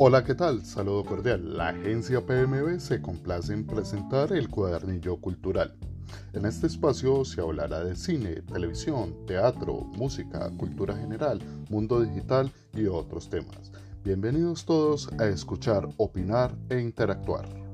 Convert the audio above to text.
Hola, ¿qué tal? Saludo cordial. La agencia PMB se complace en presentar el cuadernillo cultural. En este espacio se hablará de cine, televisión, teatro, música, cultura general, mundo digital y otros temas. Bienvenidos todos a escuchar, opinar e interactuar.